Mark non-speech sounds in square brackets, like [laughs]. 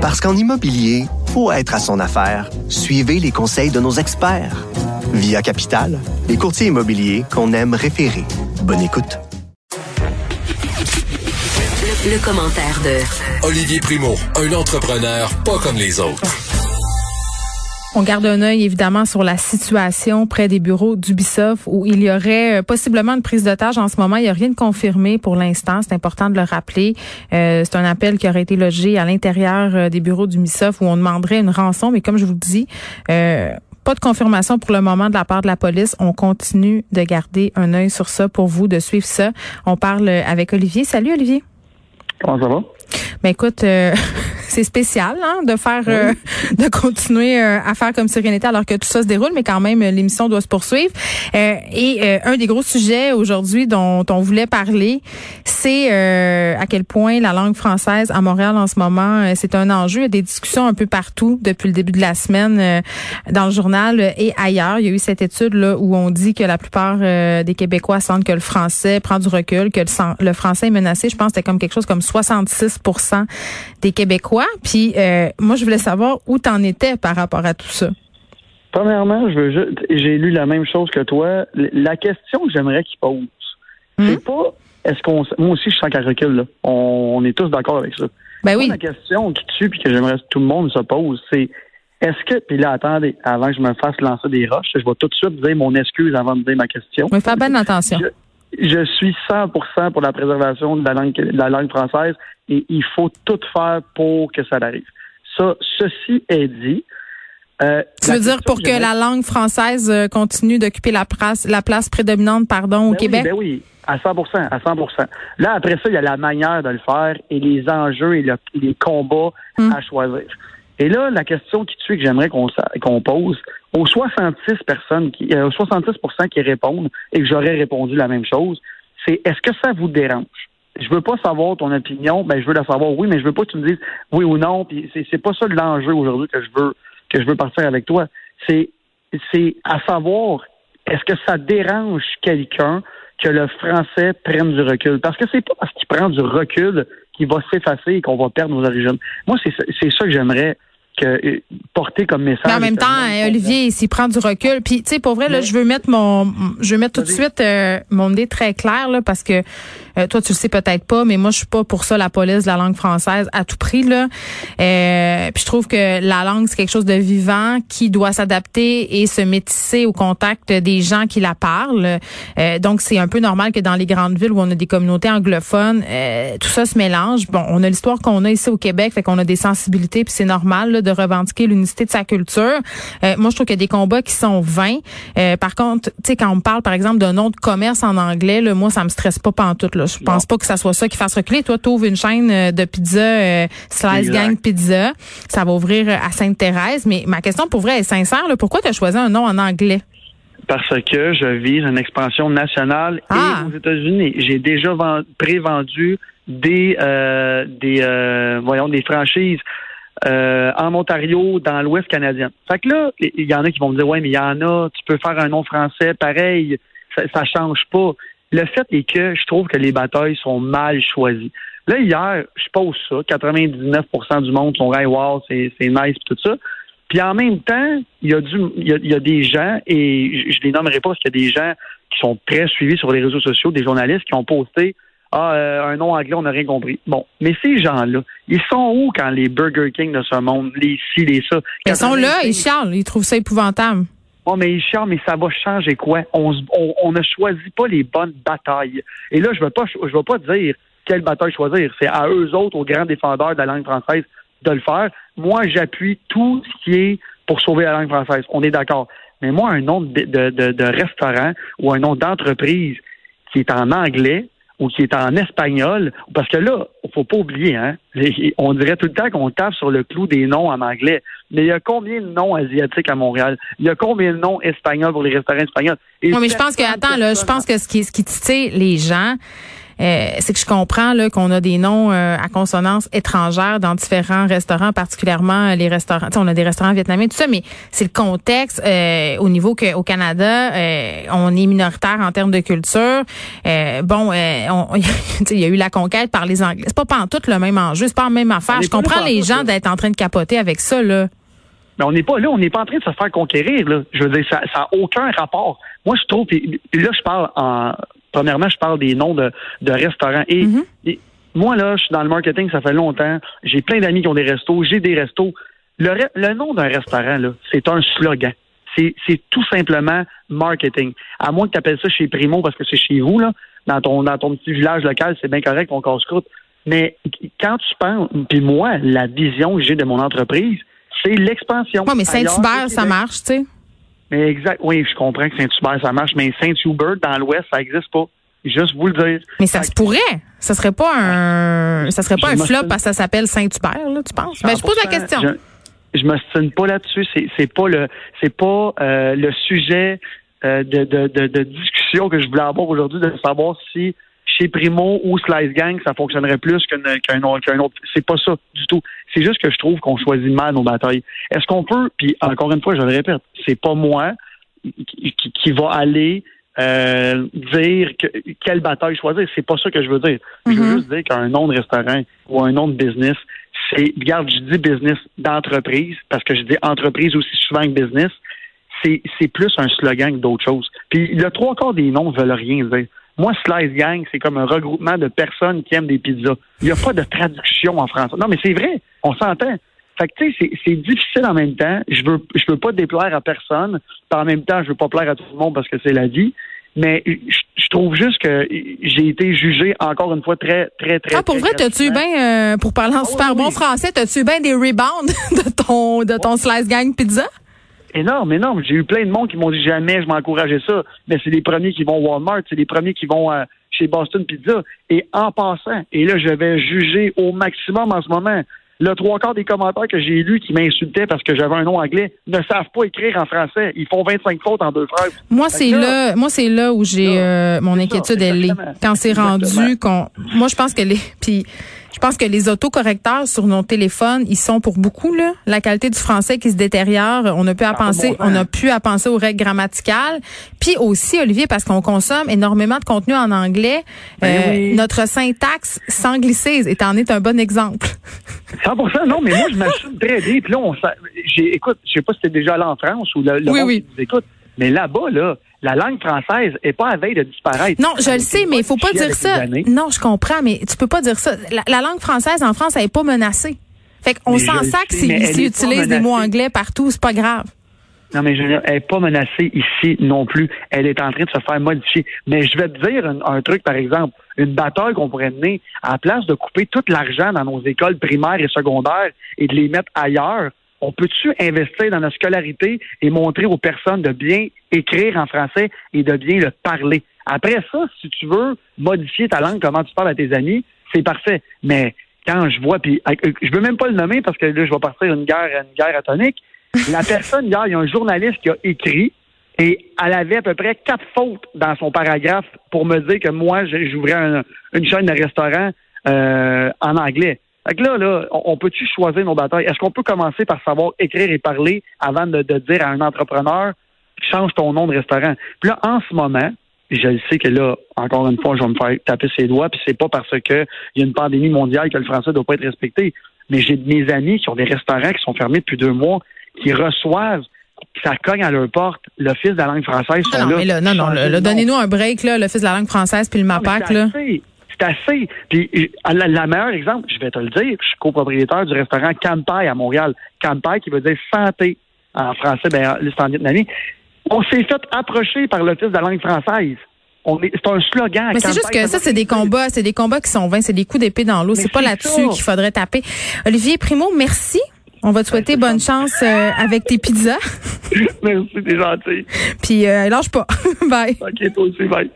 Parce qu'en immobilier, faut être à son affaire. Suivez les conseils de nos experts. Via Capital, les courtiers immobiliers qu'on aime référer. Bonne écoute. Le, le commentaire de Olivier Primo, un entrepreneur pas comme les autres. On garde un œil évidemment sur la situation près des bureaux d'Ubisoft où il y aurait euh, possiblement une prise d'otage en ce moment. Il n'y a rien de confirmé pour l'instant. C'est important de le rappeler. Euh, c'est un appel qui aurait été logé à l'intérieur euh, des bureaux d'Ubisoft où on demanderait une rançon. Mais comme je vous le dis, pas de confirmation pour le moment de la part de la police. On continue de garder un œil sur ça pour vous, de suivre ça. On parle avec Olivier. Salut Olivier. Comment ça va? Ben écoute, [laughs] c'est spécial hein, de faire, euh, [laughs] de continuer euh, à faire comme si rien n'était alors que tout ça se déroule, mais quand même l'émission doit se poursuivre. Euh, et un des gros sujets aujourd'hui dont on voulait parler, c'est à quel point la langue française à Montréal en ce moment, c'est un enjeu. Il y a des discussions un peu partout depuis le début de la semaine dans le journal et ailleurs. Il y a eu cette étude là où on dit que la plupart des Québécois sentent que le français prend du recul, que le, le français est menacé. Je pense que c'était comme quelque chose comme 66% des Québécois puis euh, moi, je voulais savoir où t'en étais par rapport à tout ça. Premièrement, je veux j'ai lu la même chose que toi. La question que j'aimerais qu'il pose, c'est hmm? pas est-ce qu'on moi aussi je sens qu'elle recule là. On, est tous d'accord avec ça. Ben oui. la question qui tue puis que j'aimerais que tout le monde se pose, c'est est-ce que puis là attendez, avant que je me fasse lancer des roches, je vais tout de suite dire mon excuse avant de dire ma question. Mais fais bien attention. Je, suis 100% pour la préservation de la langue de la langue française et il faut tout faire pour que ça arrive. Ça, ceci est dit. Euh, tu veux dire pour que, la langue française euh, continue d'occuper la place, la place prédominante, pardon, au ben Québec? Oui, ben oui, à 100 à 100 Là, après ça, il y a la manière de le faire et les enjeux et les combats hum. à choisir. Et là, la question qui tue que j'aimerais qu'on pose aux 66 personnes qui, euh, aux 66% qui répondent et que j'aurais répondu la même chose, c'est est-ce que ça vous dérange? je veux pas savoir ton opinion, ben je veux la savoir oui, mais je veux pas que tu me dises oui ou non. Puis c'est, pas ça l'enjeu aujourd'hui que je veux que je veux partir avec toi. C'est c'est à savoir est-ce que ça dérange quelqu'un que le français prenne du recul? Parce que c'est pas parce qu'il prend du recul qu'il va s'effacer et qu'on va perdre nos origines. Moi, c'est ça que j'aimerais que, euh, porter comme message. Mais en même temps, Olivier, s'il prend du recul, puis tu sais, pour vrai, là, je veux mettre mon, je veux mettre tout de suite euh, mon idée très clair là, parce que euh, toi, tu le sais peut-être pas, mais moi, je suis pas pour ça la police de la langue française à tout prix là. Euh, puis je trouve que la langue c'est quelque chose de vivant qui doit s'adapter et se métisser au contact des gens qui la parlent. Euh, donc c'est un peu normal que dans les grandes villes où on a des communautés anglophones, euh, tout ça se mélange. Bon, on a l'histoire qu'on a ici au Québec, fait qu'on a des sensibilités, puis c'est normal là, de revendiquer l'unicité de sa culture. moi, je trouve qu'il y a des combats qui sont vains. par contre, tu sais, quand on parle par exemple d'un nom de commerce en anglais, là, moi, ça me stresse pas pantoute. Là. Je pense pas que ça soit ça qui fasse reculer. Toi, tu ouvres une chaîne euh, de pizza, euh, Slice Gang Pizza. Ça va ouvrir euh, à Sainte-Thérèse. Mais ma question pour vrai est sincère. Pourquoi tu as choisi un nom en anglais? Parce que je vise une expansion nationale et ah! aux États-Unis. J'ai déjà prévendu des, des, voyons, des franchises en Ontario, dans l'Ouest canadien. Fait que là, il y en a qui vont me dire, ouais, mais il y en a, tu peux faire un nom français pareil, ça, ça change pas. Le fait est que je trouve que les batailles sont mal choisies. Là, hier, je pose ça. 99% du monde sont hey, wow, c'est, nice tout ça. Puis en même temps, il y a du, il y a, des gens, et je, ne les nommerai pas parce qu'il y a des gens qui sont très suivis sur les réseaux sociaux, des journalistes qui ont posté ah, euh, un nom anglais, on n'a rien compris. Bon, mais ces gens-là, ils sont où quand les Burger King de ce monde, les ci, les ça? Ils sont là, ils charlent, ils trouvent ça épouvantable. Oh, mais Richard, mais ça va changer quoi? On, on, ne choisit pas les bonnes batailles. Et là, je ne veux pas, veux pas dire quelle bataille choisir. C'est à eux autres, aux grands défendeurs de la langue française, de le faire. Moi, j'appuie tout ce qui est pour sauver la langue française. On est d'accord. Mais moi, un nom de, de, de restaurant ou un nom d'entreprise qui est en anglais, ou qui est en espagnol, parce que là, faut pas oublier, hein, on dirait tout le temps qu'on tape sur le clou des noms en anglais, mais il y a combien de noms asiatiques à Montréal? Il y a combien de noms espagnols pour les restaurants espagnols? Oui, mais je pense que, attends, là, je pense que ce qui, ce qui titille les gens, euh, c'est que je comprends là qu'on a des noms euh, à consonance étrangère dans différents restaurants, particulièrement les restaurants. On a des restaurants vietnamiens, tout ça, mais c'est le contexte euh, au niveau qu'au Canada, on est minoritaire en termes de culture. bon, [laughs] il y a eu la conquête par les Anglais. C'est pas pas en tout le même enjeu, c'est pas la même affaire. Je comprends les gens d'être en train de capoter avec ça là. Mais on n'est pas là, on n'est pas en train de se faire conquérir. Là. Je veux dire, ça n'a aucun rapport. Moi, je trouve, là, je parle en. Premièrement, je parle des noms de, de restaurants. Mm-hmm. Et, moi, là, je suis dans le marketing, ça fait longtemps. J'ai plein d'amis qui ont des restos, j'ai des restos. Le, le nom d'un restaurant, là, c'est un slogan. C'est, c'est tout simplement marketing. À moins que tu appelles ça chez Primo parce que c'est chez vous, là, dans ton, dans ton petit village local, c'est bien correct, on casse-croûte. Mais quand tu penses, puis moi, la vision que j'ai de mon entreprise, c'est l'expansion. Oui, mais Saint-Hubert, ça marche, tu sais. Mais exact, oui, je comprends que Saint-Hubert, ça marche, mais Saint-Hubert, dans l'Ouest, ça n'existe pas. Juste vous le dire. Mais ça se pourrait. Ça serait pas un, ça serait pas un flop parce que ça s'appelle Saint-Hubert, là, tu penses? Mais ben, je pose la question. Je, me stigne pas là-dessus. C'est, c'est pas le, c'est pas euh, le sujet euh, de, de, de, de, discussion que je voulais avoir aujourd'hui de savoir si chez Primo ou Slice Gang, ça fonctionnerait plus qu'un autre. C'est pas ça du tout. C'est juste que je trouve qu'on choisit mal nos batailles. Est-ce qu'on peut, puis encore une fois, je le répète, c'est pas moi qui, va aller euh, dire quelle bataille choisir. C'est pas ça que je veux dire. Je veux mm-hmm. juste dire qu'un nom de restaurant ou un nom de business, c'est, regarde, je dis business d'entreprise, parce que je dis entreprise aussi souvent que business, c'est, c'est plus un slogan que d'autres choses. Puis le trois quarts des noms veulent rien dire. Moi, Slice Gang, c'est comme un regroupement de personnes qui aiment des pizzas. Il n'y a pas de traduction en français. Non, mais c'est vrai, on s'entend. Fait que, tu sais, c'est difficile en même temps. Je veux, je veux pas déplaire à personne. en même temps, je veux pas plaire à tout le monde parce que c'est la vie. Mais je, trouve juste que j'ai été jugé encore une fois très, très, très. Ah, pour vrai, t'as-tu bien, euh, pour parler en ah super bon français, t'as-tu bien des rebounds [laughs] de ton, de ton Slice Gang pizza? Énorme, énorme. J'ai eu plein de monde qui m'ont dit jamais je m'encourageais ça. Mais c'est les premiers qui vont Walmart, c'est les premiers qui vont euh, chez Boston Pizza. Et en passant, et là, je vais juger au maximum en ce moment. Le trois quarts des commentaires que j'ai lus qui m'insultaient parce que j'avais un nom anglais ne savent pas écrire en français. Ils font 25 fautes en deux phrases. Moi, c'est là, moi, c'est là où j'ai euh, mon inquiétude, elle est. Quand c'est rendu qu'on. Moi, je pense que les. Puis je pense que les autocorrecteurs sur nos téléphones, ils sont pour beaucoup là. La qualité du français qui se détériore, on n'a plus à penser, on n'a plus à penser aux règles grammaticales. Puis aussi, Olivier, parce qu'on consomme énormément de contenu en anglais, ben euh, notre syntaxe s'anglicise et en est un bon exemple. [laughs] 100 non, mais moi je m'assume très bien. Puis là, on, j'ai, écoute, je sais pas si t'es déjà allé en France ou le, le oui, oui. écoute, mais là-bas là la langue française est pas à veille de disparaître. Non, je le sais, mais il faut pas dire ça. Non, je comprends, mais tu peux pas dire ça. La, langue française en France, elle est pas menacée. Fait qu'on s'en sac si ici utilise des mots anglais partout, c'est pas grave. Non, mais je elle n'est pas menacée ici non plus. Elle est en train de se faire modifier. Mais je vais te dire un, truc, par exemple, une bataille qu'on pourrait mener, à la place de couper tout l'argent dans nos écoles primaires et secondaires et de les mettre ailleurs, on peut-tu investir dans la scolarité et montrer aux personnes de bien écrire en français et de bien le parler? Après ça, si tu veux modifier ta langue, comment tu parles à tes amis, c'est parfait. Mais quand je vois, puis euh, je veux même pas le nommer parce que là, je vais partir une guerre, une guerre atomique. La personne, il y a un journaliste qui a écrit et elle avait à peu près quatre fautes dans son paragraphe pour me dire que moi, j'ouvrais une chaîne de restaurant euh, en anglais. Fait que là, là, on, peut-tu choisir nos batailles? Est-ce qu'on peut commencer par savoir écrire et parler avant de, dire à un entrepreneur change ton nom de restaurant? Puis là, en ce moment, je sais que là, encore une fois, je vais me faire taper ses doigts, puis c'est pas parce que il y a une pandémie mondiale que le français doit pas être respecté. Mais j'ai mes amis qui ont des restaurants qui sont fermés depuis deux mois, qui reçoivent ça cogne à leur porte. L'Office de la langue française sont non, là. non, non, donnez-nous un break, là, l'Office de la langue française puis le MAPAC. Là assez. Puis la, la meilleure exemple, je vais te le dire, je suis copropriétaire du restaurant Campai à Montréal. Campai qui veut dire santé en français, ben, c'est en vietnamien. On s'est fait approcher par l'Office de la langue française. C'est un slogan. Mais c'est juste que ça, c'est des combats, c'est des combats qui sont vains, c'est des coups d'épée dans l'eau. C'est pas là-dessus qu'il faudrait taper. Olivier Primo, merci. On va te souhaiter bonne chance euh, avec tes pizzas. [laughs] merci, t'es gentil. Puis euh, lâche pas. [laughs] bye. OK, toi aussi, bye.